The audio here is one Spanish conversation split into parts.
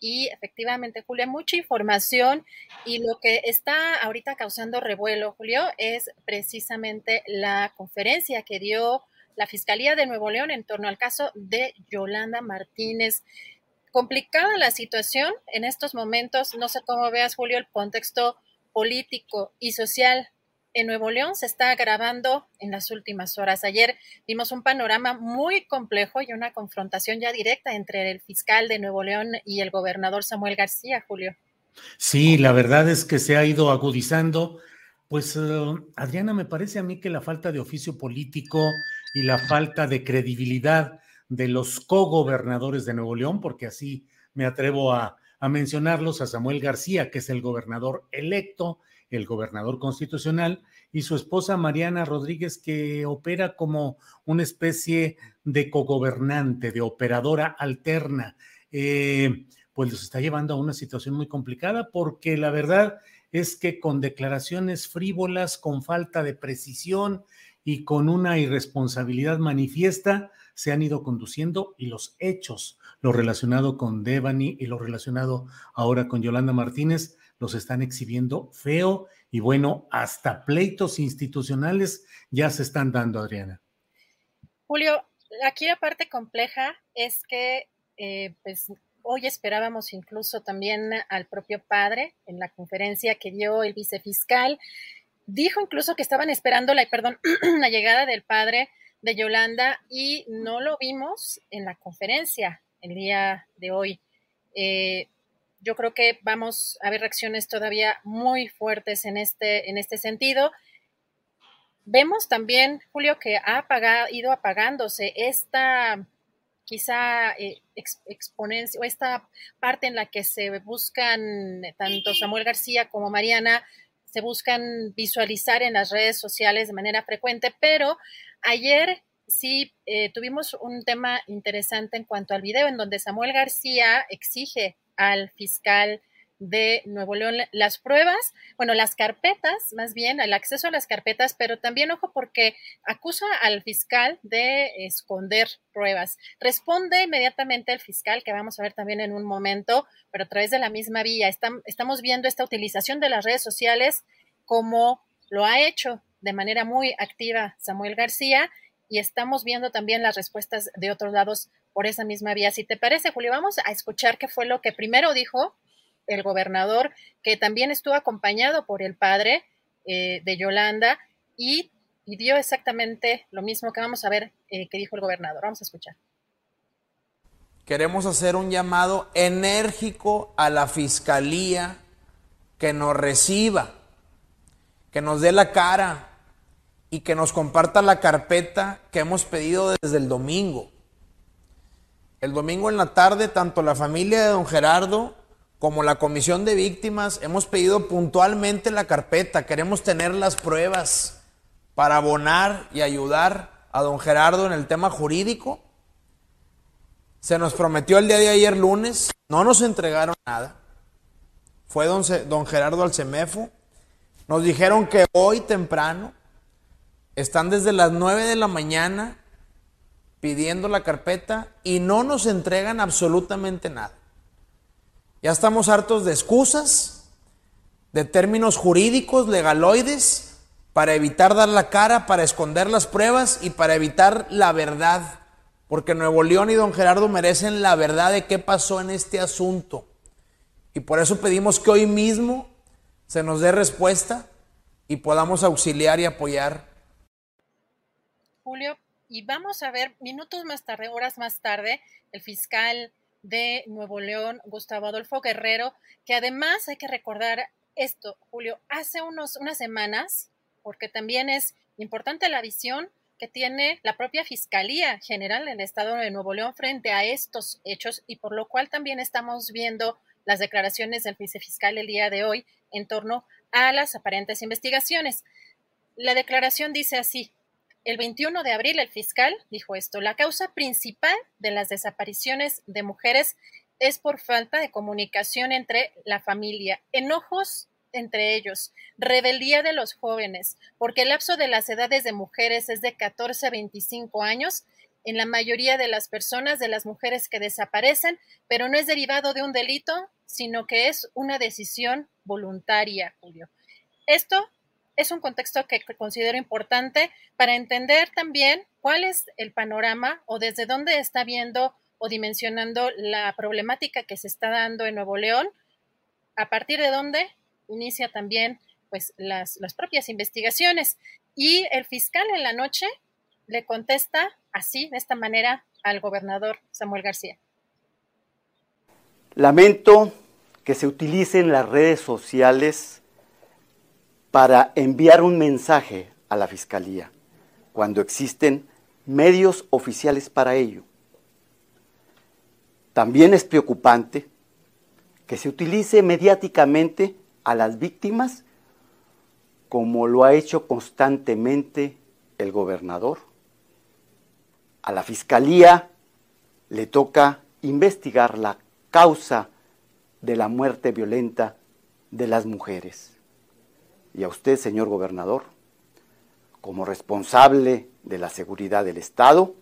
Y efectivamente, Julio, mucha información y lo que está ahorita causando revuelo, Julio, es precisamente la conferencia que dio la Fiscalía de Nuevo León en torno al caso de Yolanda Martínez. Complicada la situación en estos momentos, no sé cómo veas, Julio, el contexto político y social en Nuevo León se está agravando en las últimas horas. Ayer vimos un panorama muy complejo y una confrontación ya directa entre el fiscal de Nuevo León y el gobernador Samuel García, Julio. Sí, la verdad es que se ha ido agudizando. Pues, uh, Adriana, me parece a mí que la falta de oficio político y la falta de credibilidad de los cogobernadores de Nuevo León, porque así me atrevo a, a mencionarlos, a Samuel García, que es el gobernador electo, el gobernador constitucional, y su esposa Mariana Rodríguez, que opera como una especie de cogobernante, de operadora alterna. Eh, pues los está llevando a una situación muy complicada porque la verdad es que con declaraciones frívolas, con falta de precisión y con una irresponsabilidad manifiesta, se han ido conduciendo y los hechos, lo relacionado con Devani y lo relacionado ahora con Yolanda Martínez, los están exhibiendo feo y bueno, hasta pleitos institucionales ya se están dando, Adriana. Julio, aquí la parte compleja es que eh, pues hoy esperábamos incluso también al propio padre en la conferencia que dio el vicefiscal. Dijo incluso que estaban esperando la, perdón, la llegada del padre de Yolanda y no lo vimos en la conferencia el día de hoy. Eh, yo creo que vamos a ver reacciones todavía muy fuertes en este, en este sentido. Vemos también, Julio, que ha ido apagándose esta quizá eh, exponencia o esta parte en la que se buscan tanto Samuel García como Mariana se buscan visualizar en las redes sociales de manera frecuente, pero ayer sí eh, tuvimos un tema interesante en cuanto al video en donde Samuel García exige al fiscal de Nuevo León las pruebas, bueno, las carpetas, más bien el acceso a las carpetas, pero también, ojo, porque acusa al fiscal de esconder pruebas. Responde inmediatamente el fiscal, que vamos a ver también en un momento, pero a través de la misma vía. estamos viendo esta utilización de las redes sociales como lo ha hecho de manera muy activa Samuel García y estamos viendo también las respuestas de otros lados por esa misma vía. Si te parece, Julio, vamos a escuchar qué fue lo que primero dijo el gobernador, que también estuvo acompañado por el padre eh, de Yolanda y, dio exactamente lo mismo que vamos a ver eh, que dijo el gobernador. Vamos a escuchar. Queremos hacer un llamado enérgico a la fiscalía que nos reciba, que nos dé la cara, y que nos comparta la carpeta que hemos pedido desde el domingo. El domingo en la tarde, tanto la familia de don Gerardo como la comisión de víctimas hemos pedido puntualmente la carpeta. Queremos tener las pruebas para abonar y ayudar a don Gerardo en el tema jurídico. Se nos prometió el día de ayer lunes, no nos entregaron nada. Fue don, Gerardo al CEMEFO. Nos dijeron que hoy temprano están desde las 9 de la mañana pidiendo la carpeta y no nos entregan absolutamente nada. Ya estamos hartos de excusas, de términos jurídicos, legaloides, para evitar dar la cara, para esconder las pruebas y para evitar la verdad. Porque Nuevo León y don Gerardo merecen la verdad de qué pasó en este asunto. Y por eso pedimos que hoy mismo se nos dé respuesta y podamos auxiliar y apoyar. Julio, y vamos a ver minutos más tarde, horas más tarde, el fiscal de Nuevo León, Gustavo Adolfo Guerrero, que además hay que recordar esto, Julio, hace unos, unas semanas, porque también es importante la visión que tiene la propia Fiscalía General del Estado de Nuevo León frente a estos hechos y por lo cual también estamos viendo las declaraciones del vicefiscal el día de hoy en torno a las aparentes investigaciones. La declaración dice así, el 21 de abril el fiscal dijo esto, la causa principal de las desapariciones de mujeres es por falta de comunicación entre la familia, enojos entre ellos, rebeldía de los jóvenes, porque el lapso de las edades de mujeres es de 14 a 25 años en la mayoría de las personas, de las mujeres que desaparecen, pero no es derivado de un delito, sino que es una decisión voluntaria, Julio. Esto es un contexto que considero importante para entender también cuál es el panorama o desde dónde está viendo o dimensionando la problemática que se está dando en Nuevo León, a partir de dónde inicia también pues las, las propias investigaciones. Y el fiscal en la noche le contesta así, de esta manera, al gobernador Samuel García. Lamento que se utilicen las redes sociales para enviar un mensaje a la Fiscalía, cuando existen medios oficiales para ello. También es preocupante que se utilice mediáticamente a las víctimas como lo ha hecho constantemente el gobernador a la Fiscalía le toca investigar la causa de la muerte violenta de las mujeres. Y a usted, señor gobernador, como responsable de la seguridad del Estado,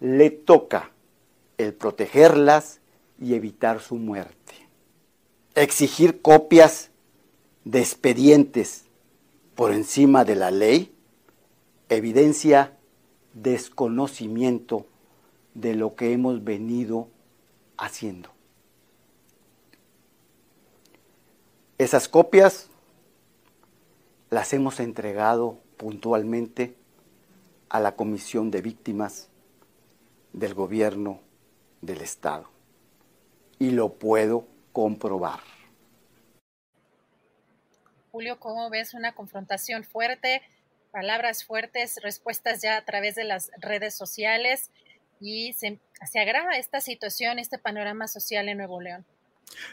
le toca el protegerlas y evitar su muerte. Exigir copias de expedientes por encima de la ley evidencia desconocimiento de lo que hemos venido haciendo. Esas copias las hemos entregado puntualmente a la Comisión de Víctimas del Gobierno del Estado y lo puedo comprobar. Julio, ¿cómo ves una confrontación fuerte palabras fuertes, respuestas ya a través de las redes sociales y se, agrava esta situación, este panorama social en Nuevo León.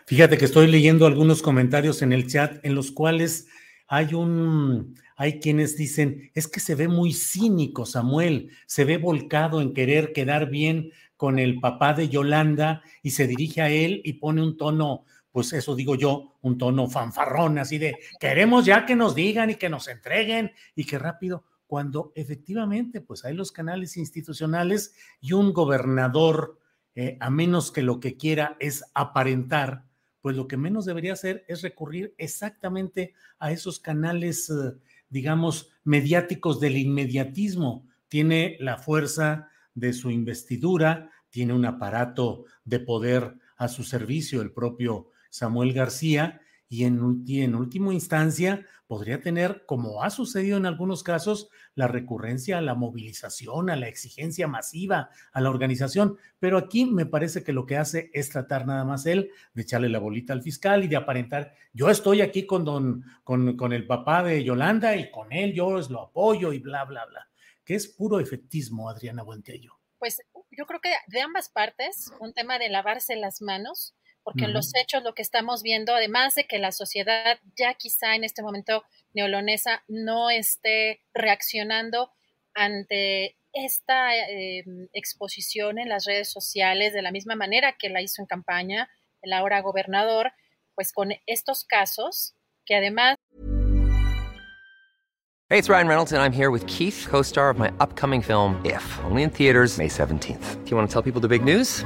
Fíjate que estoy leyendo algunos comentarios en el chat en los cuales hay un, hay quienes dicen, es que se ve muy cínico Samuel, se ve volcado en querer quedar bien con el papá de Yolanda y se dirige a él y pone un tono pues eso digo yo, un tono fanfarrón, así de queremos ya que nos digan y que nos entreguen y que rápido, cuando efectivamente pues hay los canales institucionales y un gobernador, eh, a menos que lo que quiera es aparentar, pues lo que menos debería hacer es recurrir exactamente a esos canales, eh, digamos, mediáticos del inmediatismo. Tiene la fuerza de su investidura, tiene un aparato de poder a su servicio, el propio Samuel García y en, en última instancia podría tener, como ha sucedido en algunos casos, la recurrencia a la movilización, a la exigencia masiva, a la organización. Pero aquí me parece que lo que hace es tratar nada más él de echarle la bolita al fiscal y de aparentar, yo estoy aquí con, don, con el papá de Yolanda y con él yo lo apoyo y bla, bla, bla. Que es puro efectismo, Adriana Buentello. Pues yo creo que de ambas partes, un tema de lavarse las manos, porque en los hechos lo que estamos viendo, además de que la sociedad ya quizá en este momento neolonesa no esté reaccionando ante esta em, exposición en las redes sociales de la misma manera que la hizo en campaña el ahora gobernador, pues con estos casos que además... Hey, it's Ryan Reynolds and I'm here with Keith, co-star of my upcoming film If, only in theaters May 17th. Do you want to tell people the big news?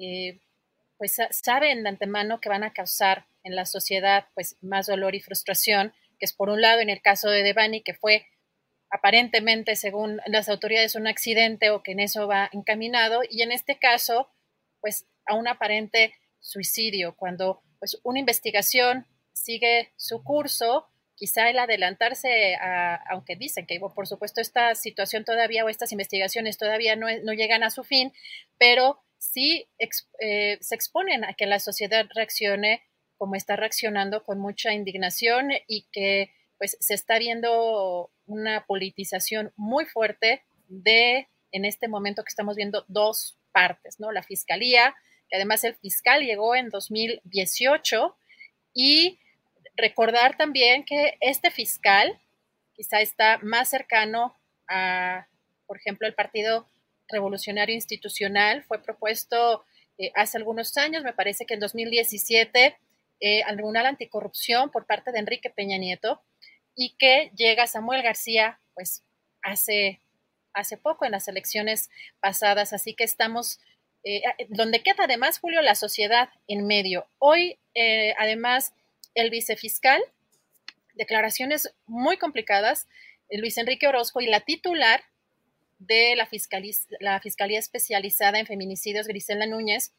eh, pues saben de antemano que van a causar en la sociedad pues más dolor y frustración, que es por un lado en el caso de Devani que fue aparentemente según las autoridades un accidente o que en eso va encaminado y en este caso pues a un aparente suicidio cuando pues una investigación sigue su curso quizá el adelantarse, aunque dicen que por supuesto esta situación todavía o estas investigaciones todavía no, no llegan a su fin, pero sí eh, se exponen a que la sociedad reaccione como está reaccionando con mucha indignación y que pues se está viendo una politización muy fuerte de, en este momento que estamos viendo, dos partes, ¿no? La fiscalía, que además el fiscal llegó en 2018 y recordar también que este fiscal quizá está más cercano a, por ejemplo, el Partido Revolucionario Institucional, fue propuesto eh, hace algunos años, me parece que en 2017, eh, al Tribunal Anticorrupción por parte de Enrique Peña Nieto, y que llega Samuel García, pues hace, hace poco en las elecciones pasadas, así que estamos, eh, donde queda además, Julio, la sociedad en medio. Hoy, eh, además, el vicefiscal, declaraciones muy complicadas, eh, Luis Enrique Orozco y la titular de la, la Fiscalía Especializada en Feminicidios, Grisela Núñez,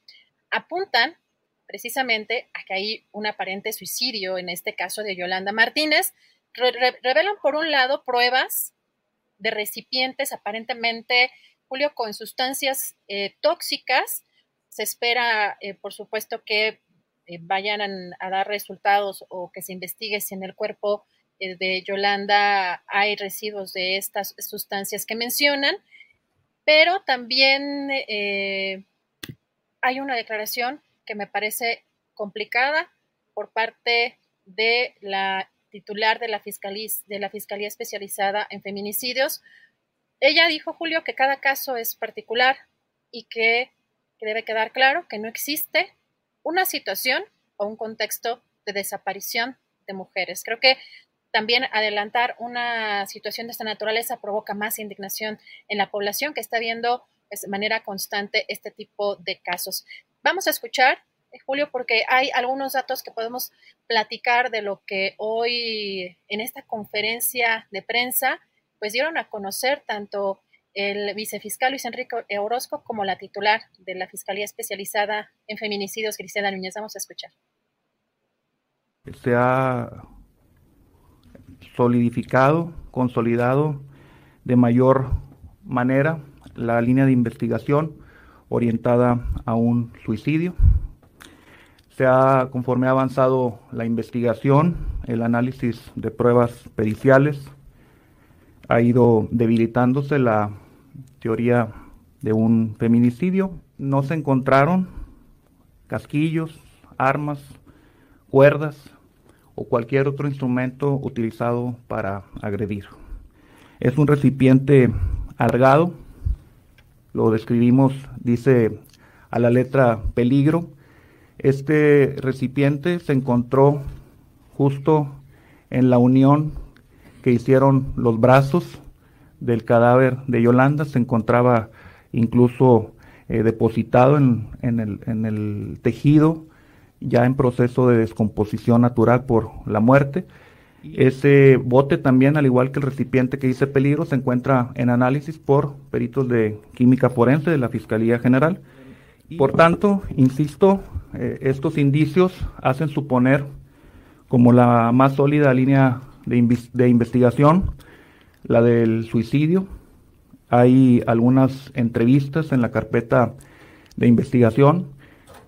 apuntan precisamente a que hay un aparente suicidio, en este caso de Yolanda Martínez. revelan, por un lado, pruebas de recipientes aparentemente, Julio, con sustancias eh, tóxicas. Se espera, eh, por supuesto, que eh, vayan a, dar resultados o que se investigue si en el cuerpo de Yolanda hay residuos de estas sustancias que mencionan, pero también eh, hay una declaración que me parece complicada por parte de la titular de la, Fiscalía, de la Fiscalía Especializada en Feminicidios. Ella dijo, Julio, que cada caso es particular y que debe quedar claro que no existe una situación o un contexto de desaparición de mujeres. Creo que también adelantar una situación de esta naturaleza provoca más indignación en la población que está viendo pues, de manera constante este tipo de casos. Vamos a escuchar, eh, Julio, porque hay algunos datos que podemos platicar de lo que hoy en esta conferencia de prensa pues dieron a conocer tanto el vicefiscal Luis Enrique Orozco como la titular de la Fiscalía Especializada en Feminicidios, Griselda Núñez. Vamos a escuchar. Solidificado, consolidado de mayor manera la línea de investigación orientada a un suicidio. Se ha, conforme ha avanzado la investigación, el análisis de pruebas periciales, ha ido debilitándose la teoría de un feminicidio. No se encontraron casquillos, armas, cuerdas o cualquier otro instrumento utilizado para agredir. Es un recipiente alargado, lo describimos, dice a la letra peligro. Este recipiente se encontró justo en la unión que hicieron los brazos del cadáver de Yolanda, se encontraba incluso eh, depositado en, en el tejido, ya en proceso de descomposición natural por la muerte. Ese bote también, al igual que el recipiente que dice peligro, se encuentra en análisis por peritos de química forense de la Fiscalía General Por tanto, insisto, eh, estos indicios hacen suponer como la más sólida línea de, de investigación la del suicidio. Hay algunas entrevistas en la carpeta de investigación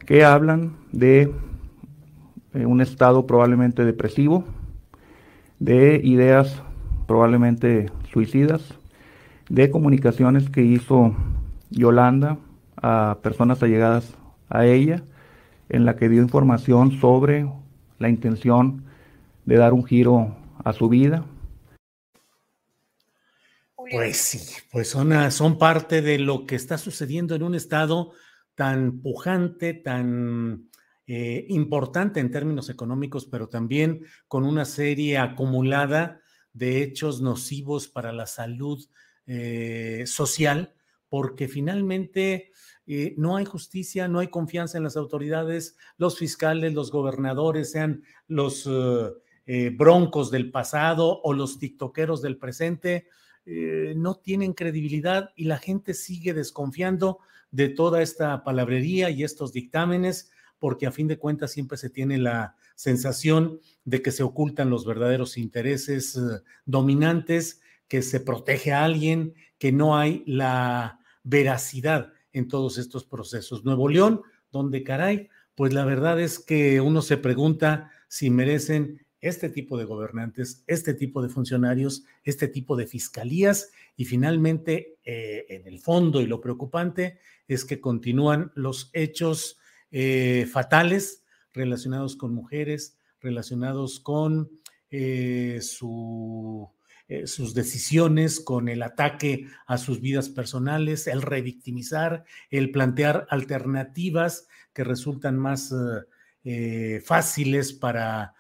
que hablan de eh, un estado probablemente depresivo, de ideas probablemente suicidas, de comunicaciones que hizo Yolanda a personas allegadas a ella, en la que dio información sobre la intención de dar un giro a su vida. Pues sí, pues son, son parte de lo que está sucediendo en un estado tan pujante, tan eh, importante en términos económicos, pero también con una serie acumulada de hechos nocivos para la salud eh, social, porque finalmente eh, no hay justicia, no hay confianza en las autoridades, los fiscales, los gobernadores, sean los broncos del pasado o los tiktokeros del presente, no tienen credibilidad y la gente sigue desconfiando de toda esta palabrería y estos dictámenes porque a fin de cuentas siempre se tiene la sensación de que se ocultan los verdaderos intereses eh, dominantes, que se protege a alguien, que no hay la veracidad en todos estos procesos. Nuevo León, donde caray, pues la verdad es que uno se pregunta si merecen este tipo de gobernantes, este tipo de funcionarios, este tipo de fiscalías y finalmente, eh, en el fondo y lo preocupante es que continúan los hechos eh, fatales relacionados con mujeres, relacionados con eh, su, sus decisiones, con el ataque a sus vidas personales, el revictimizar, el plantear alternativas que resultan más fáciles para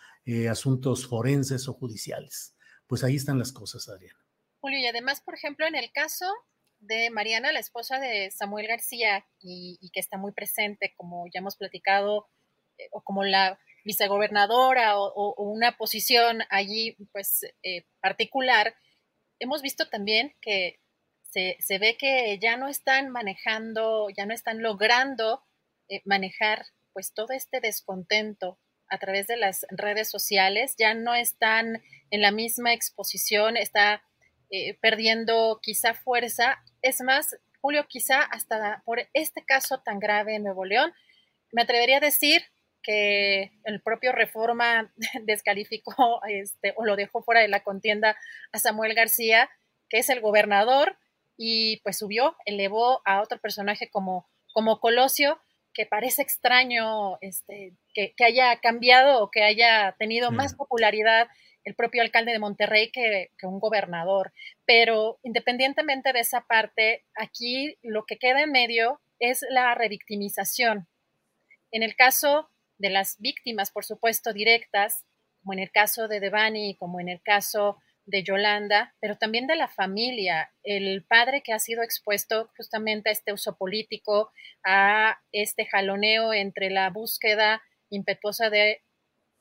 asuntos forenses o judiciales. Pues ahí están las cosas, Adriana. Julio, y además, por ejemplo, en el caso de Mariana, la esposa de Samuel García, y, que está muy presente, como ya hemos platicado, eh, o como la vicegobernadora o, una posición allí, pues, eh, particular, hemos visto también que se, ve que ya no están manejando, ya no están logrando eh, manejar, pues, todo este descontento a través de las redes sociales, ya no están en la misma exposición, está perdiendo quizá fuerza. Es más, Julio, quizá hasta por este caso tan grave en Nuevo León, me atrevería a decir que el propio Reforma descalificó este, o lo dejó fuera de la contienda a Samuel García, que es el gobernador, y pues subió, elevó a otro personaje como, como Colosio, que parece extraño este, que, haya cambiado o que haya tenido más popularidad el propio alcalde de Monterrey que, un gobernador. Pero independientemente de esa parte, aquí lo que queda en medio es la revictimización. En el caso de las víctimas, por supuesto, directas, como en el caso de Devani, como en el caso de Yolanda, pero también de la familia, el padre que ha sido expuesto justamente a este uso político, a este jaloneo entre la búsqueda impetuosa de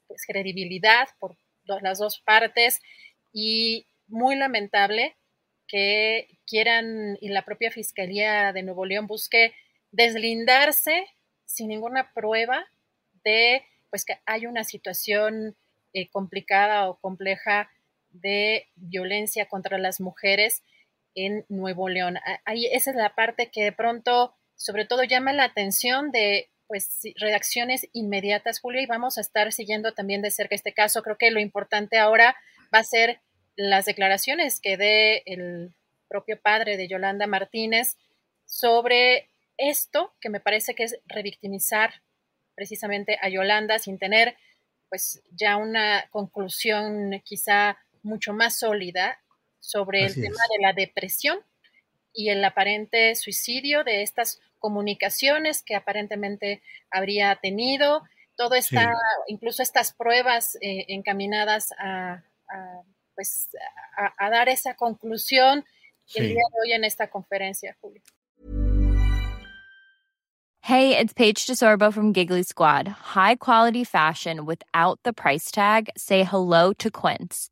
pues, credibilidad por las dos partes y muy lamentable que quieran y la propia Fiscalía de Nuevo León busque deslindarse sin ninguna prueba de pues que hay una situación eh, complicada o compleja de violencia contra las mujeres en Nuevo León. Ahí esa es la parte que de pronto sobre todo llama la atención de pues redacciones inmediatas, Julio, y vamos a estar siguiendo también de cerca este caso. Creo que lo importante ahora va a ser las declaraciones que dé el propio padre de Yolanda Martínez sobre esto, que me parece que es revictimizar precisamente a Yolanda sin tener pues ya una conclusión quizá mucho más sólida sobre el tema de la depresión y el aparente suicidio de estas comunicaciones que aparentemente habría tenido, todo está, incluso estas pruebas eh, encaminadas a, pues, a, dar esa conclusión el día de hoy en esta conferencia, Julio. Hey, it's Paige DeSorbo from Giggly Squad. High quality fashion without the price tag. Say hello to Quince.